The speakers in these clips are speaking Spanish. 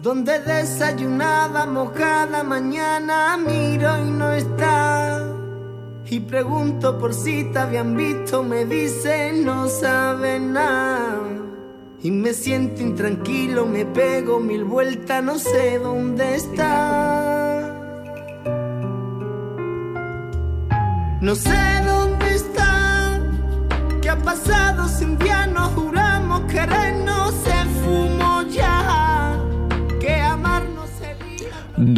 Donde desayunábamos cada mañana, miro y no está. Y pregunto por si te habían visto, me dicen no saben nada. Y me siento intranquilo, me pego mil vueltas, no sé dónde está. No sé dónde está, qué ha pasado sin día nos juramos querernos,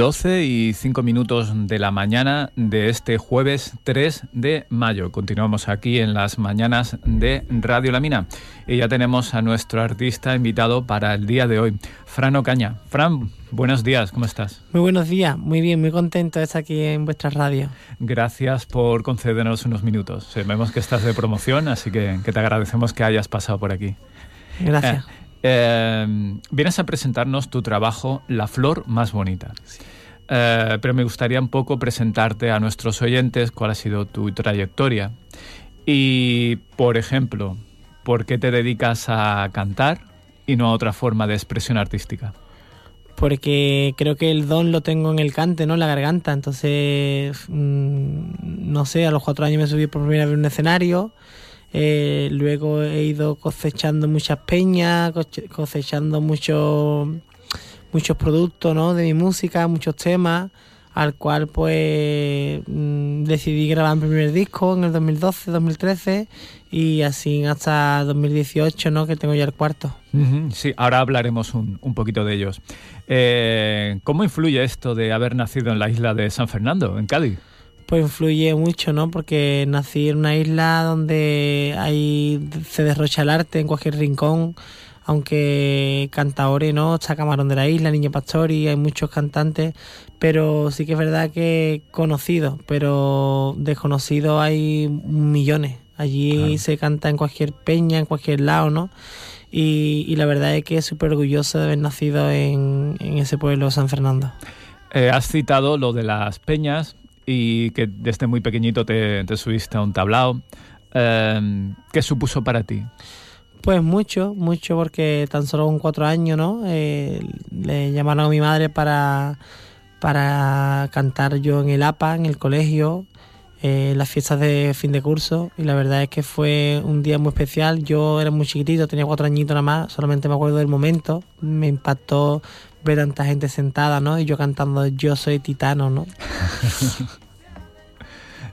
12 y 5 minutos de la mañana de este jueves 3 de mayo. Continuamos aquí en las mañanas de Radio La Mina. Y ya tenemos a nuestro artista invitado para el día de hoy, Fran Ocaña. Fran, buenos días, ¿cómo estás? Muy buenos días, muy bien, muy contento de estar aquí en vuestra radio. Gracias por concedernos unos minutos. Sabemos que estás de promoción, así que, que te agradecemos que hayas pasado por aquí. Gracias. Eh, eh, vienes a presentarnos tu trabajo La Flor Más Bonita. Eh, pero me gustaría un poco presentarte a nuestros oyentes cuál ha sido tu trayectoria. Y, por ejemplo, ¿por qué te dedicas a cantar y no a otra forma de expresión artística? Porque creo que el don lo tengo en el cante, ¿no? En la garganta. Entonces, mmm, no sé, a los cuatro años me subí por primera vez a un escenario. Eh, luego he ido cosechando muchas peñas, cosechando muchos muchos productos ¿no? de mi música, muchos temas, al cual pues mmm, decidí grabar mi primer disco en el 2012, 2013 y así hasta 2018, ¿no? que tengo ya el cuarto. Sí, ahora hablaremos un, un poquito de ellos. Eh, ¿Cómo influye esto de haber nacido en la isla de San Fernando, en Cádiz? Pues influye mucho, ¿no? Porque nací en una isla donde hay se derrocha el arte en cualquier rincón, aunque cantaores, ¿no? Está Camarón de la Isla, Niño Pastori, hay muchos cantantes, pero sí que es verdad que conocidos, pero desconocidos hay millones. Allí claro. se canta en cualquier peña, en cualquier lado, ¿no? Y, y la verdad es que es súper orgulloso de haber nacido en, en ese pueblo San Fernando. Eh, has citado lo de las peñas, y que desde muy pequeñito te, te subiste a un tablao. Eh, ¿Qué supuso para ti? Pues mucho, mucho, porque tan solo con cuatro años, ¿no? Eh, le llamaron a mi madre para, para cantar yo en el APA, en el colegio, eh, las fiestas de fin de curso, y la verdad es que fue un día muy especial. Yo era muy chiquitito, tenía cuatro añitos nada más, solamente me acuerdo del momento, me impactó ver tanta gente sentada, ¿no? Y yo cantando Yo soy titano, ¿no?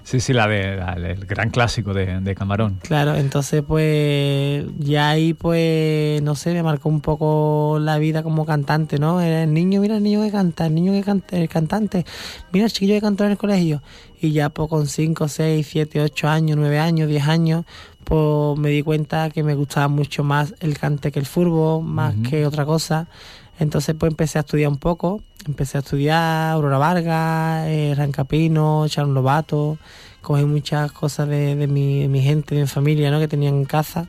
sí, sí, la de la, el gran clásico de, de, Camarón. Claro, entonces pues ya ahí pues, no sé, me marcó un poco la vida como cantante, ¿no? Era el niño, mira el niño que canta, el niño que canta, el cantante, mira el chiquillo que cantó en el colegio. Y ya pues con 5, 6, 7, 8 años, 9 años, 10 años, pues me di cuenta que me gustaba mucho más el cante que el furbo, más uh -huh. que otra cosa. Entonces pues empecé a estudiar un poco, empecé a estudiar Aurora Vargas, eh, Rancapino, Sharon Lobato, cogí muchas cosas de, de, mi, de, mi, gente, de mi familia, ¿no? que tenían en casa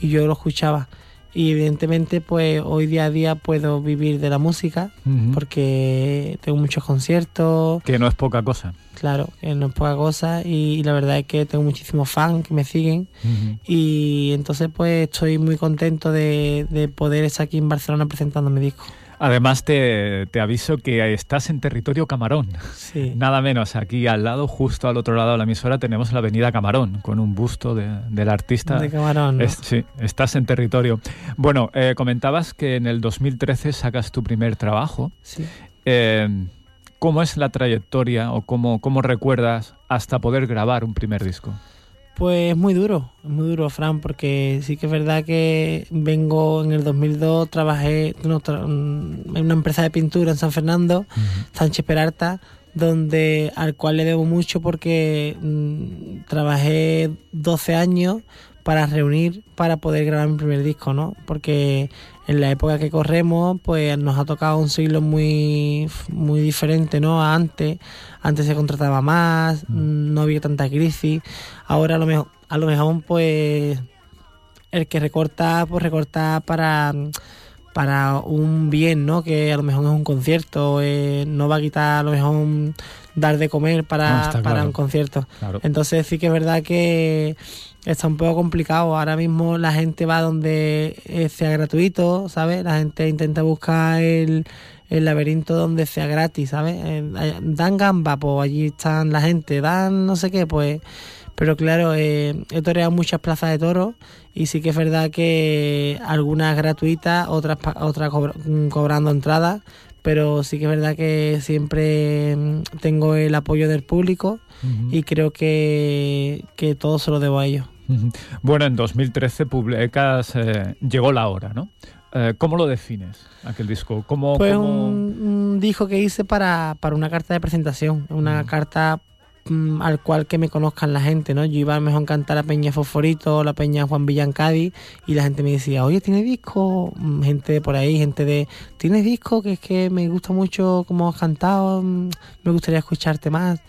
y yo lo escuchaba. Y evidentemente pues hoy día a día puedo vivir de la música uh -huh. porque tengo muchos conciertos. Que no es poca cosa. Claro, que no es poca cosa y, y la verdad es que tengo muchísimos fans que me siguen uh -huh. y entonces pues estoy muy contento de, de poder estar aquí en Barcelona presentando mi disco. Además, te, te, aviso que estás en territorio Camarón. Sí. Nada menos, aquí al lado, justo al otro lado de la emisora, tenemos la avenida Camarón, con un busto de, del artista. De Camarón. ¿no? Es, sí, estás en territorio. Bueno, eh, comentabas que en el 2013 sacas tu primer trabajo. Sí. Eh, ¿Cómo es la trayectoria o cómo, cómo recuerdas hasta poder grabar un primer disco? Pues es muy duro, es muy duro, Fran, porque sí que es verdad que vengo en el 2002, trabajé en una empresa de pintura en San Fernando, Sánchez Peralta, donde al cual le debo mucho porque mm, trabajé 12 años para reunir para poder grabar mi primer disco, ¿no? Porque en la época que corremos, pues nos ha tocado un siglo muy, muy diferente, ¿no? A antes, antes se contrataba más, mm. no había tanta crisis. Ahora a lo mejor, a lo mejor pues el que recorta, pues recorta para para un bien, ¿no? Que a lo mejor es un concierto, eh, no va a quitar a lo mejor dar de comer para, para un concierto. Entonces sí que es verdad que está un poco complicado. Ahora mismo la gente va donde eh, sea gratuito, ¿sabes? La gente intenta buscar el, el laberinto donde sea gratis, ¿sabes? Dan gamba, pues allí están la gente, dan no sé qué, pues... Pero claro, eh, he toreado muchas plazas de toros y sí que es verdad que algunas gratuitas, otras, otras cobrando entradas, pero sí que es verdad que siempre mm, tengo el apoyo del público y creo que, que todo se lo debo a ellos. Bueno, en 2013 publicas eh, Llegó la hora, ¿no? Eh, ¿Cómo lo defines, aquel disco? ¿Cómo, Fue Un, disco que hice para, para una carta de presentación, una carta mm, al cual que me conozcan la gente, ¿no? Yo iba a mejor cantar a Peña Fosforito, la Peña Juan Villan Cádiz, y la gente me decía, oye, ¿tienes disco? Mm, gente de por ahí, gente de, ¿tienes disco? Que es que me gusta mucho cómo has cantado, me gustaría escucharte más.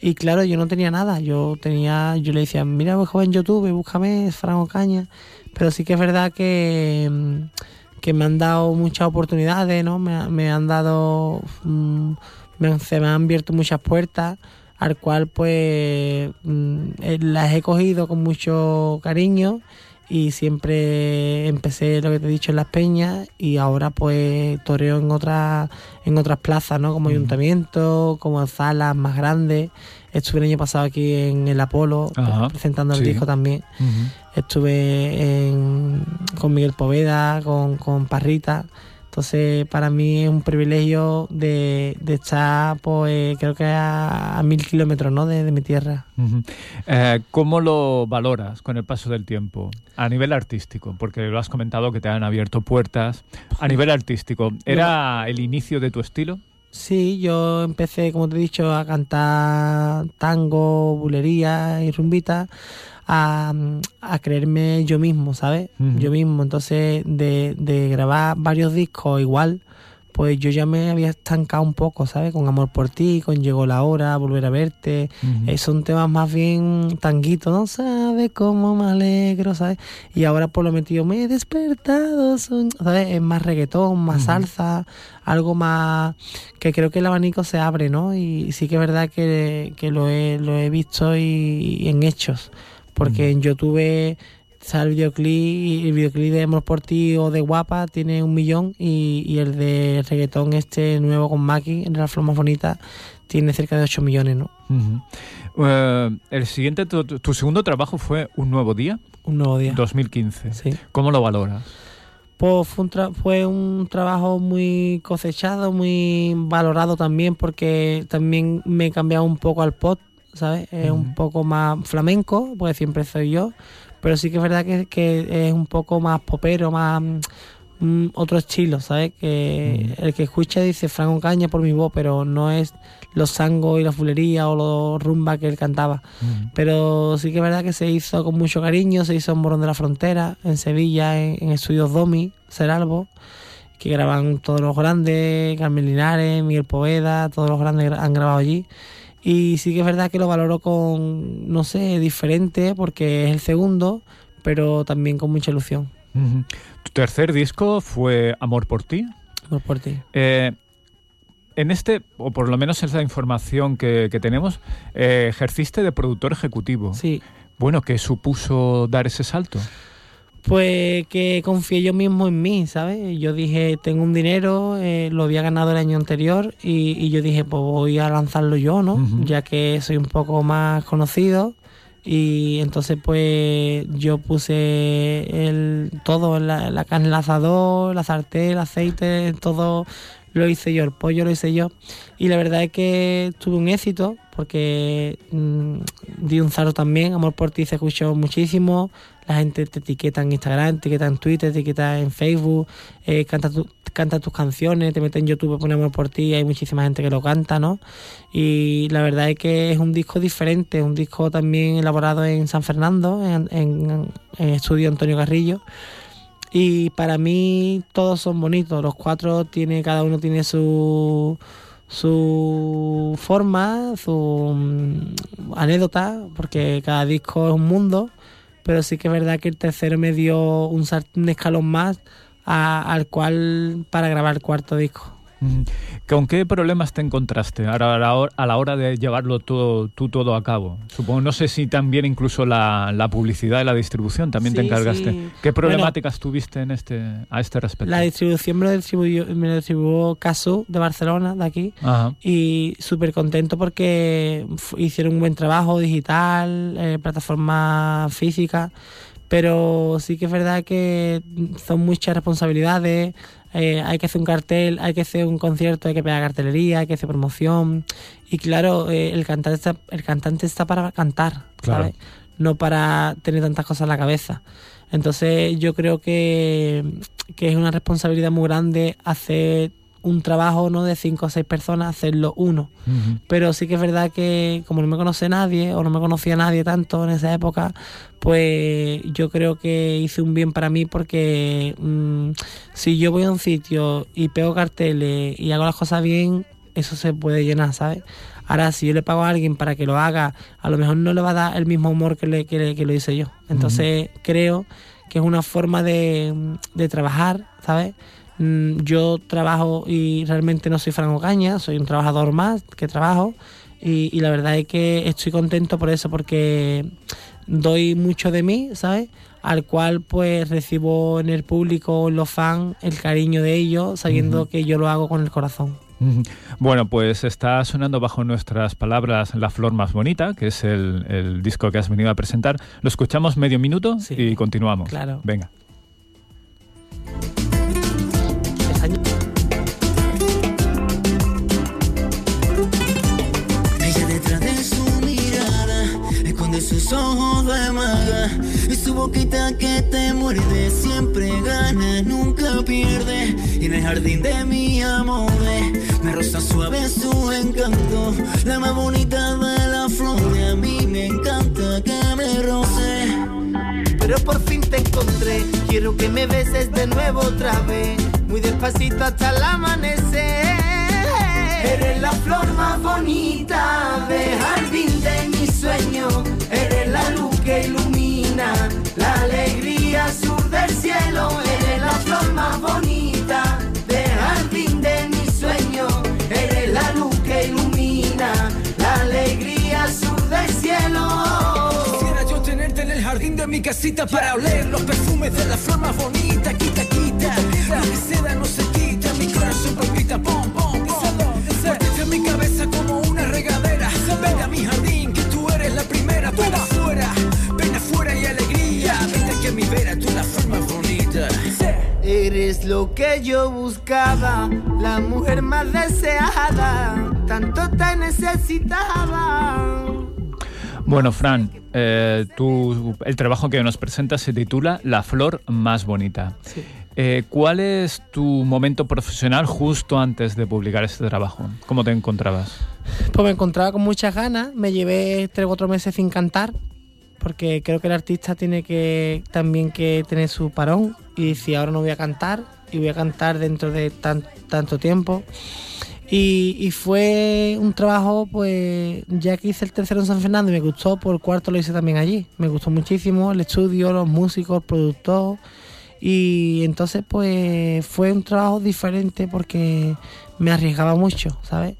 Y claro, yo no tenía nada, yo tenía, yo le decía, mira, voy en YouTube, búscame Franco Caña, pero sí que es verdad que, mm, que me han dado muchas oportunidades, ¿no? Me, han dado, mm, se me han abierto muchas puertas, al cual pues mm, eh, las he cogido con mucho cariño y siempre empecé lo que te he dicho en las peñas y ahora pues toreo en otras en otras plazas no como ayuntamiento como salas más grandes. Estuve el año pasado aquí en el Apolo presentando el disco también. Estuve con Miguel Poveda con, con Parrita entonces, para mí es un privilegio de, estar, pues, creo que a, mil kilómetros ¿no? de, mi tierra. Eh, ¿Cómo lo valoras con el paso del tiempo? A nivel artístico, porque lo has comentado que te han abierto puertas. A nivel artístico, ¿era el inicio de tu estilo? Sí, yo empecé, como te he dicho, a cantar tango, bulería y rumbita a, a creerme yo mismo, ¿sabes? Yo mismo. Entonces, de, de grabar varios discos igual, pues yo ya me había estancado un poco, ¿sabes? Con Amor por ti, con Llegó la hora, Volver a verte. Eh, son temas más bien tanguitos, ¿no? ¿Sabes cómo me alegro, ¿sabes? Y ahora por lo metido me he despertado, ¿sabes? Es más reggaetón, más salsa, algo más... que creo que el abanico se abre, ¿no? Y sí que es verdad que, que lo, he, lo he visto y en hechos porque en YouTube sale el videoclip, el videoclip de Amor por ti o de Guapa tiene un millón y, el de reggaetón este nuevo con Maki, en la forma bonita, tiene cerca de 8 millones, ¿no? Eh, el siguiente, tu, segundo trabajo fue Un Nuevo Día. Un Nuevo Día. 2015. Sí. ¿Cómo lo valoras? Pues fue un, fue un trabajo muy cosechado, muy valorado también porque también me he cambiado un poco al pop ¿sabes? Es un poco más flamenco, porque siempre soy yo, pero sí que es verdad que, es un poco más popero, más mm, otro estilo, ¿sabes? Que el que escucha dice Franco Caña por mi voz, pero no es los sangos y la fulería o los rumba que él cantaba. Pero sí que es verdad que se hizo con mucho cariño, se hizo en Morón de la Frontera, en Sevilla, en, estudios Domi, Seralbo que graban todos los grandes, Carmen Linares, Miguel Poveda, todos los grandes han grabado allí. Y sí que es verdad que lo valoro con, no sé, diferente porque es el segundo, pero también con mucha ilusión. Tu tercer disco fue Amor por ti. Amor por ti. Eh, en este, o por lo menos esa información que, tenemos, eh, ejerciste de productor ejecutivo. Sí. Bueno, ¿qué supuso dar ese salto? Pues que confié yo mismo en mí, ¿sabes? Yo dije, tengo un dinero, eh, lo había ganado el año anterior y, yo dije, pues voy a lanzarlo yo, ¿no? Ya que soy un poco más conocido y entonces pues yo puse el todo, la, la carne, el asador, la sartén, el aceite, todo lo hice yo, el pollo lo hice yo y la verdad es que tuve un éxito porque mm, di un zaro también, Amor por ti se escuchó muchísimo, la gente te etiqueta en Instagram, te etiqueta en Twitter, te etiqueta en Facebook, eh, canta, canta tus canciones, te mete en YouTube, pone Amor por ti, hay muchísima gente que lo canta, ¿no? Y la verdad es que es un disco diferente, un disco también elaborado en San Fernando, en, en, en estudio Antonio Carrillo. Y para mí todos son bonitos, los cuatro tiene, cada uno tiene su su forma, su mm, anécdota, porque cada disco es un mundo, pero sí que es verdad que el tercero me dio un, escalón más al cual para grabar el cuarto disco. ¿Con qué problemas te encontraste a la hora de llevarlo todo, tú todo a cabo? Supongo, no sé si también incluso la, publicidad y la distribución también te encargaste. ¿Qué problemáticas tuviste en este, a este respecto? La distribución me lo distribuyó, me lo distribuyó Casu de Barcelona, de aquí, y súper contento porque hicieron un buen trabajo digital, eh, plataforma física pero sí que es verdad que son muchas responsabilidades, eh, hay que hacer un cartel, hay que hacer un concierto, hay que pegar cartelería, hay que hacer promoción. Y claro, eh, el, cantante está, el cantante está para cantar, ¿sabes? No para tener tantas cosas en la cabeza. Entonces yo creo que, que es una responsabilidad muy grande hacer un trabajo no de cinco o seis personas, hacerlo uno. Pero sí que es verdad que como no me conoce nadie o no me conocía nadie tanto en esa época, pues yo creo que hice un bien para mí porque mm, si yo voy a un sitio y pego carteles y hago las cosas bien, eso se puede llenar, ¿sabes? Ahora, si yo le pago a alguien para que lo haga, a lo mejor no le va a dar el mismo humor que, le, que, lo hice yo. Entonces, creo que es una forma de, de trabajar, ¿sabes? Mm, yo trabajo y realmente no soy Franco Caña, soy un trabajador más que trabajo y, la verdad es que estoy contento por eso porque doy mucho de mí, ¿sabes? Al cual pues recibo en el público, en los fans, el cariño de ellos, sabiendo que yo lo hago con el corazón. Bueno, pues está sonando bajo nuestras palabras La Flor Más Bonita, que es el, disco que has venido a presentar. Lo escuchamos medio minuto y continuamos. Claro. Venga. Boquita que te muerde siempre gana, nunca pierde. Y en el jardín de mi amor me rosa suave su encanto, la más bonita de la flor. A mí me encanta que me roce. Pero por fin te encontré, quiero que me beses de nuevo otra vez, muy despacito hasta el amanecer. Eres la flor más bonita de jardín de mi sueño. Eres la luz que ilumina del cielo. Eres la flor más bonita de jardín de mi sueño. Eres la luz que ilumina la alegría sur del cielo. Quisiera yo tenerte en el jardín de mi casita para oler los perfumes de la flor más bonita. Quita, quita, Eres lo que yo buscaba, la mujer más deseada. Tanto te necesitaba. Bueno, Fran, eh, el trabajo que nos presentas se titula La flor más bonita. Sí. Eh, ¿Cuál es tu momento profesional justo antes de publicar este trabajo? ¿Cómo te encontrabas? Pues me encontraba con muchas ganas, me llevé tres o cuatro meses sin cantar, porque creo que el artista tiene que también que tener su parón y si ahora no voy a cantar y voy a cantar dentro de tanto tiempo. Y, y, fue un trabajo, pues ya que hice el tercero en San Fernando y me gustó, por el cuarto lo hice también allí. Me gustó muchísimo el estudio, los músicos, el productor y entonces pues fue un trabajo diferente porque me arriesgaba mucho, ¿sabes?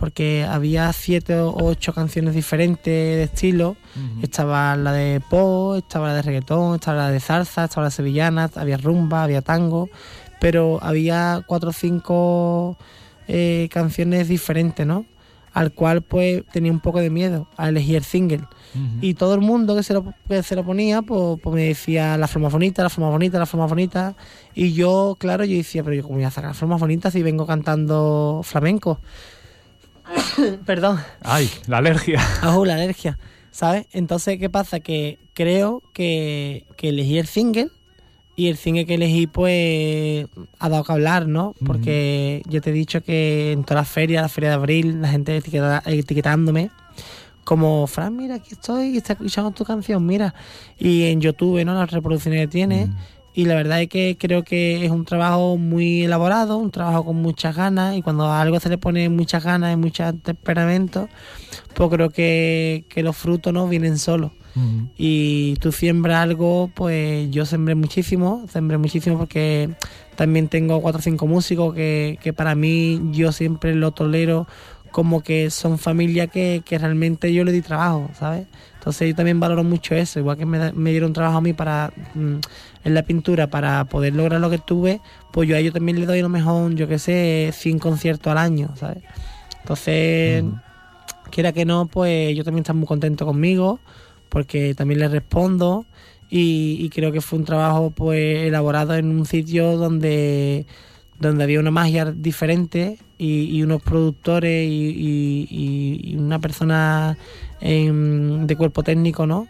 Porque había siete o ocho canciones diferentes de estilo. Estaba la de pop, estaba la de reggaetón, estaba la de salsa, estaba la sevillana, había rumba, había tango. Pero había cuatro o cinco eh, canciones diferentes, ¿no? Al cual pues tenía un poco de miedo a elegir el single. Y todo el mundo que se lo, se lo ponía, pues, pues, me decía la forma bonita, la forma bonita, la forma bonita. Y yo, claro, yo decía, pero yo cómo voy a sacar la forma bonita si vengo cantando flamenco. Perdón. Ay, la alergia. Ajú, la alergia. ¿Sabes? Entonces, ¿qué pasa? Que creo que, que elegí el single y el single que elegí, pues, ha dado que hablar, ¿no? Porque yo te he dicho que en todas las ferias, la feria de abril, la gente etiqueta- etiquetándome como, Fran, mira, aquí estoy, está escuchando tu canción, mira. Y en YouTube, ¿no? Las reproducciones que tiene. Y la verdad es que creo que es un trabajo muy elaborado, un trabajo con muchas ganas. Y cuando a algo se le pone muchas ganas y mucho temperamento, pues creo que, que los frutos no vienen solos. Y tú siembras algo, pues yo sembré muchísimo, sembré muchísimo porque también tengo cuatro o cinco músicos que, que para mí yo siempre lo tolero como que son familia que, que realmente yo le di trabajo, ¿sabes? Entonces yo también valoro mucho eso, igual que me, me dieron trabajo a mí para mm, en la pintura para poder lograr lo que tuve, pues yo a ellos también le doy lo mejor, yo qué sé, 100 conciertos al año, ¿sabes? Entonces, quiera que no, pues yo también están muy contento conmigo, porque también les respondo y, y creo que fue un trabajo pues elaborado en un sitio donde, donde había una magia diferente y, y unos productores y, y- y- una persona em, de cuerpo técnico, ¿no?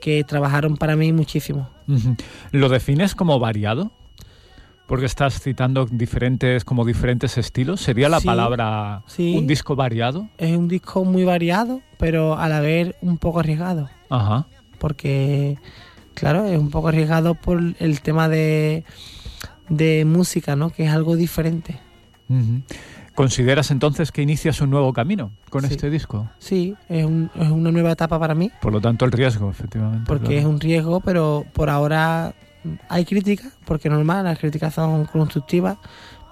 Que trabajaron para mí muchísimo. ¿Lo defines como variado? Porque estás citando diferentes, como diferentes estilos. ¿Sería la Sí, palabra sí. un disco variado? Es un disco muy variado, pero a la vez un poco arriesgado. Ajá. porque claro, es un poco arriesgado por el tema de, de música, ¿no? Que es algo diferente. Ujú. ¿Consideras entonces que inicias un nuevo camino con Sí. este disco? Sí, es, un- es una nueva etapa para mí, Por lo tanto, el riesgo, efectivamente. porque claro. es un riesgo, pero por ahora hay críticas, porque normal, las críticas son constructivas,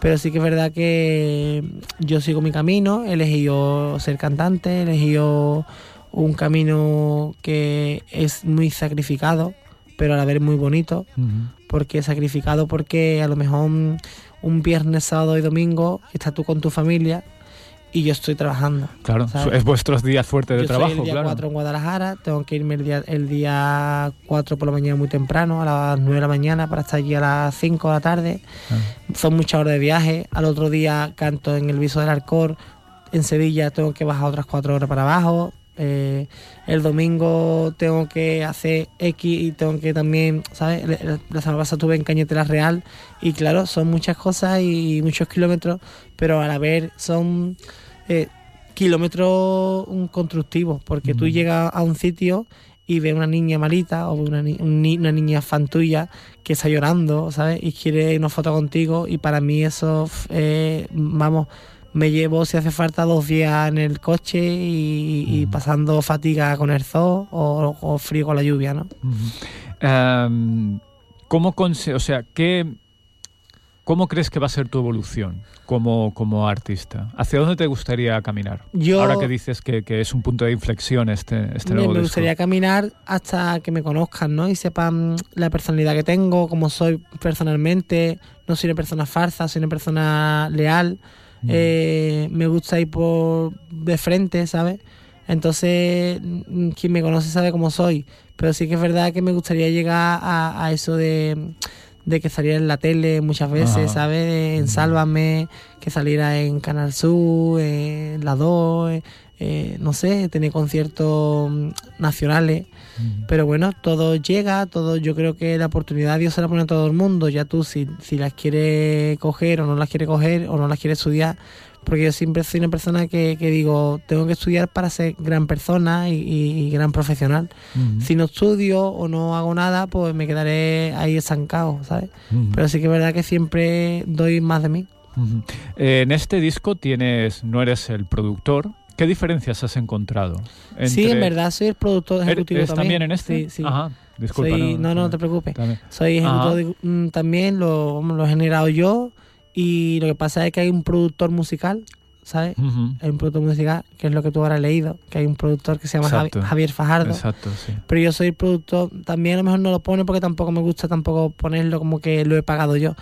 pero sí que es verdad que yo sigo mi camino, he elegido ser cantante, he elegido un camino que es muy sacrificado, pero a la vez muy bonito, porque sacrificado porque a lo mejor un, viernes, sábado y domingo estás tú con tu familia y yo estoy trabajando. Claro, ¿sabes? es vuestros días fuertes de yo trabajo, soy el día claro. 4 en Guadalajara, tengo que irme el día, el día 4 por la mañana muy temprano, a las 9 de la mañana, para estar allí a las 5 de la tarde. Ah. Son muchas horas de viaje. Al otro día canto en el Viso del Arcor. En Sevilla tengo que bajar otras 4 horas para abajo. Eh, el domingo tengo que hacer X y tengo que también, ¿sabes? La- semana pasada estuve en Cañetera Real y claro, son muchas cosas y muchos kilómetros, pero a la vez son eh, kilómetros constructivos, porque tú Mm. llegas a un sitio y ves una niña malita o una, ni- una niña fan tuya que está llorando, ¿sabes? Y quiere una foto contigo y para mí eso, eh, vamos, me llevo si hace falta dos días en el coche y, y pasando fatiga con el zoo o, o frío con la lluvia, ¿no? Ujú. Em, ¿Cómo o sea, qué, cómo crees que va a ser tu evolución como, como artista? ¿Hacia dónde te gustaría caminar? Yo- Ahora que dices que, que es un punto de inflexión este, este nuevo me disco. gustaría caminar hasta que me conozcan, ¿no? Y sepan la personalidad que tengo, cómo soy personalmente. No soy una persona farsa, soy una persona leal. Mm. Eh, me gusta ir por de frente, ¿sabes? Entonces, mm, quien me conoce sabe cómo soy. Pero sí que es verdad que me gustaría llegar a, a eso de, de que saliera en la tele muchas veces, Ajá. ¿sabes? En Sálvame, que saliera en Canal Sur, en La 2, eh, no sé, tener conciertos mm, nacionales. Mm. Pero bueno, todo llega, todo, yo creo que la oportunidad Dios se la pone a todo el mundo. Ya tú, si, si las quieres coger o no las quieres coger o no las quieres estudiar, porque yo siempre soy una persona que, que digo, tengo que estudiar para ser gran persona y, y- y gran profesional. Si no estudio o no hago nada, pues me quedaré ahí estancado, ¿sabes? Pero sí que es verdad que siempre doy más de mí. Eh, en este disco tienes, no eres el productor. ¿Qué diferencias has encontrado? Sí, en verdad soy el productor ¿Eres- ejecutivo eres también en este? Sí, sí. Ajá, disculpa. Soy- no, no, no te preocupes. También. Soy Ajá. ejecutivo de- también, lo, he generado yo. Y lo que pasa es que hay un productor musical, ¿sabes? Hay un productor musical, que es lo que tú has leído, que hay un productor que se llama Javi-. Javier Fajardo. Exacto, sí. Pero yo soy productor, también a lo mejor no lo pone porque tampoco me gusta tampoco ponerlo como que lo he pagado yo.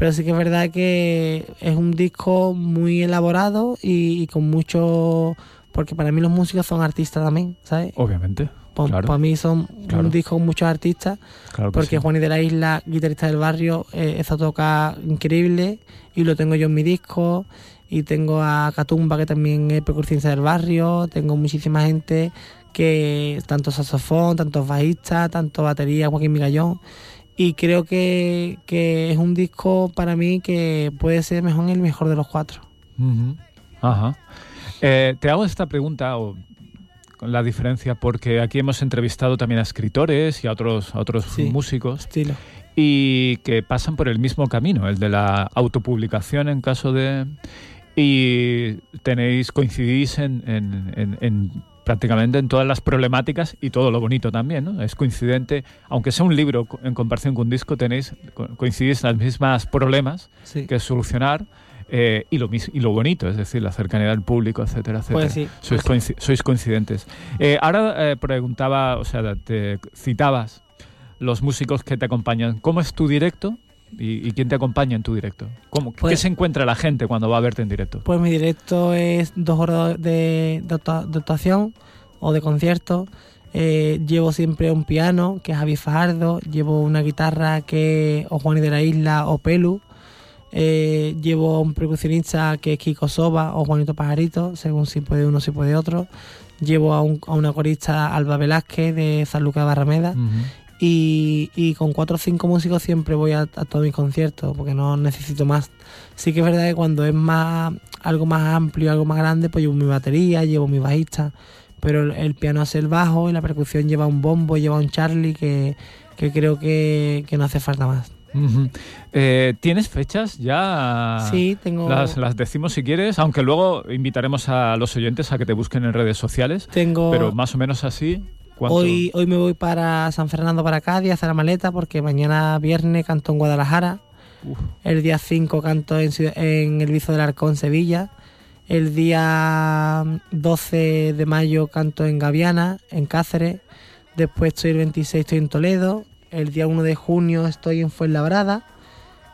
Pero sí que es verdad que es un disco muy elaborado y, y con mucho... Porque para mí los músicos son artistas también, ¿sabes? Obviamente. Para Claro. mí son Claro. un disco con muchos artistas, Claro que porque sí. Juan y de la Isla, guitarrista del barrio, eh, eso toca increíble y lo tengo yo en mi disco. Y tengo a Catumba, que también es percusionista del barrio. Tengo muchísima gente que, tanto saxofón, tanto bajista, tanto batería, Joaquín Migallón. Y creo que, que es un disco para mí que puede ser mejor el mejor de los cuatro. Ajá. Eh, te hago esta pregunta o con la diferencia porque aquí hemos entrevistado también a escritores y a otros, a otros Sí. músicos Estilo. y que pasan por el mismo camino, el de la autopublicación en caso de... Y tenéis, coincidís en, en- en- en prácticamente en todas las problemáticas y todo lo bonito también, ¿no? Es coincidente, aunque sea un libro en comparación con un disco, tenéis, co- coincidís en las mismas problemas Sí. que solucionar eh, y, lo, y lo bonito, es decir, la cercanía del público, etcétera, etcétera. Pues sí, sois, pues coinci- sois coincidentes. Eh, ahora eh, preguntaba, o sea, te citabas los músicos que te acompañan. ¿Cómo es tu directo? ¿Y, y quién te acompaña en tu directo? ¿Cómo, ¿Qué Pues- se encuentra la gente cuando va a verte en directo? Pues mi directo es dos horas de, de, actua- de actuación o de concierto. Eh, llevo siempre un piano, que es Javi Fajardo. Llevo una guitarra que es o de la Isla o Pelu. Eh, llevo un percusionista que es Kiko Soba o Juanito Pajarito, según si puede uno, si puede otro. Llevo a, un- a una corista Alba Velázquez de San Lucas de Barrameda. Y, y con cuatro o cinco músicos siempre voy a, a todos mis conciertos porque no necesito más. Sí que es verdad que cuando es más algo más amplio, algo más grande, pues llevo mi batería, llevo mi bajista, pero el, el piano hace el bajo y la percusión lleva un bombo, lleva un Charlie que, que creo que, que no hace falta más. Eh, ¿Tienes fechas ya? Sí, tengo, Las, las decimos si quieres, aunque luego invitaremos a los oyentes a que te busquen en redes sociales, tengo pero más o menos así. ¿Cuánto? hoy, hoy me voy para San Fernando, para Cádiz, a hacer la maleta porque mañana viernes canto en Guadalajara. Uf. El día 5 canto en, en el Vizo del Arcón, Sevilla. El día 12 de mayo canto en Gaviana, en Cáceres. Después estoy el 26 estoy en Toledo. El día 1 de junio estoy en Fuenlabrada.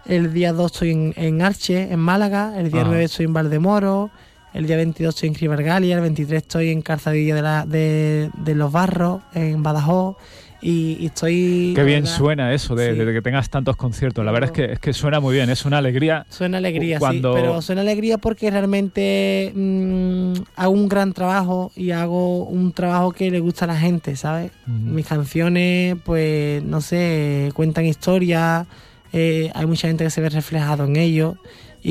El día 2 estoy en, en Arche, en Málaga. El día Ah. 9 estoy en Valdemoro. El día 22 estoy en Cribargalia. El 23 estoy en Calzadilla de, la- de, de los Barros, en Badajoz. Y, y estoy... Qué bien verdad, suena eso de, Sí. de que tengas tantos conciertos. La verdad es que, es que suena muy bien, es una alegría. Suena alegría, Cuando- sí, pero suena alegría porque realmente mm, hago un gran trabajo y hago un trabajo que le gusta a la gente, ¿sabes? Mis canciones, pues, no sé, cuentan historias, eh, hay mucha gente que se ve reflejado en ello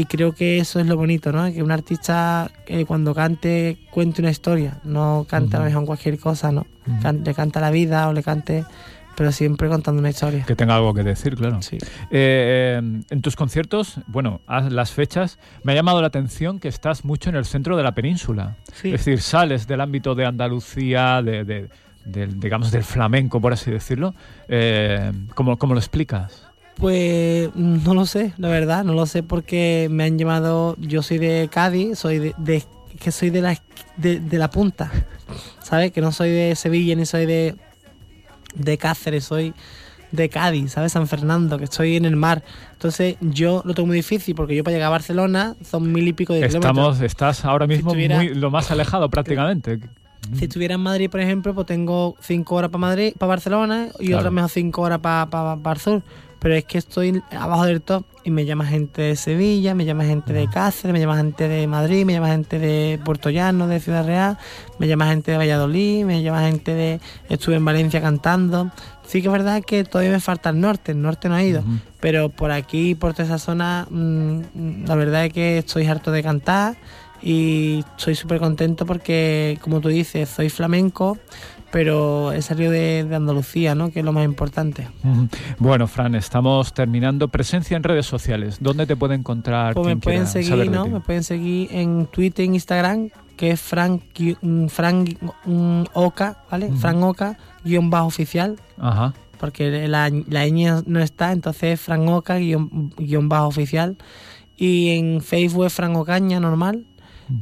y creo que eso es lo bonito, ¿no? Que un artista eh, cuando cante cuente una historia, no cante a lo mejor cualquier cosa, ¿no? Can- le canta la vida o le cante, pero siempre contando una historia. Que tenga algo que decir, claro. Sí. Eh, eh, en tus conciertos, bueno, las fechas, me ha llamado la atención que estás mucho en el centro de la península. Sí. Es decir, sales del ámbito de Andalucía, de, de- del, digamos, del flamenco, por así decirlo. Eh, ¿cómo, cómo lo explicas? Pues no lo sé, la verdad, no lo sé porque me han llamado, yo soy de Cádiz, soy de, de- que soy de la de, de la punta, ¿sabes? Que no soy de Sevilla ni soy de de Cáceres, soy de Cádiz, ¿sabes? San Fernando, que estoy en el mar. Entonces yo lo tengo muy difícil porque yo para llegar a Barcelona son mil y pico de kilómetros. Estamos, estás ahora mismo muy, lo más alejado prácticamente. Si estuviera en Madrid, por ejemplo, pues tengo cinco horas para Madrid, para Barcelona y Claro. otras mejor cinco horas para para el sur. Pero es que estoy abajo del top y me llama gente de Sevilla, me llama gente de Cáceres, me llama gente de Madrid, me llama gente de Puerto Llano, de Ciudad Real, me llama gente de Valladolid, me llama gente de... Estuve en Valencia cantando. Sí que es verdad que todavía me falta el norte, el norte no ha ido. Pero por aquí, por toda esa zona, mm, la verdad es que estoy harto de cantar y estoy súper contento porque, como tú dices, soy flamenco, pero he salido de, de Andalucía, ¿no? Que es lo más importante. Bueno, Fran, estamos terminando. Presencia en redes sociales. ¿Dónde te puede encontrar? Pues me pueden seguir, ¿no? Me pueden seguir en Twitter, en Instagram, que es Frank, mm, Frank mm, Oca, ¿vale? Ujú. Frank Oca, guion bajo oficial, Ajá. porque la, la ñ no está, entonces Fran Oca, guion, guion bajo oficial. Y en Facebook es Fran Ocaña, normal.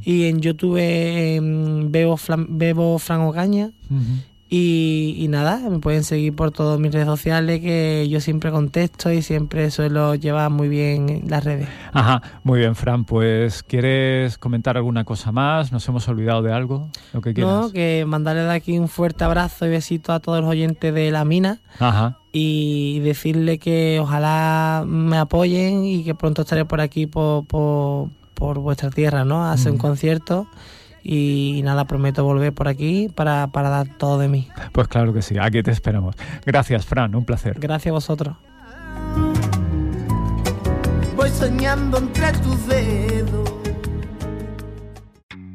Y en YouTube em, Bebo, Flan- Bebo Fran Ocaña. Y, nada, me pueden seguir por todas mis redes sociales que yo siempre contesto y siempre suelo llevar muy bien las redes. Ajá, muy bien, Fran. Pues, ¿quieres comentar alguna cosa más? ¿Nos hemos olvidado de algo? Lo que quieras. No, que mandarle de aquí un fuerte abrazo y besito a todos los oyentes de La Mina. Ajá. Y decirle que ojalá me apoyen y que pronto estaré por aquí, por, por, vuestra tierra, ¿no? A hacer un concierto y nada, prometo volver por aquí para, para dar todo de mí. Pues claro que sí, aquí te esperamos. Gracias, Fran, un placer. Gracias a vosotros. Voy soñando entre tus dedos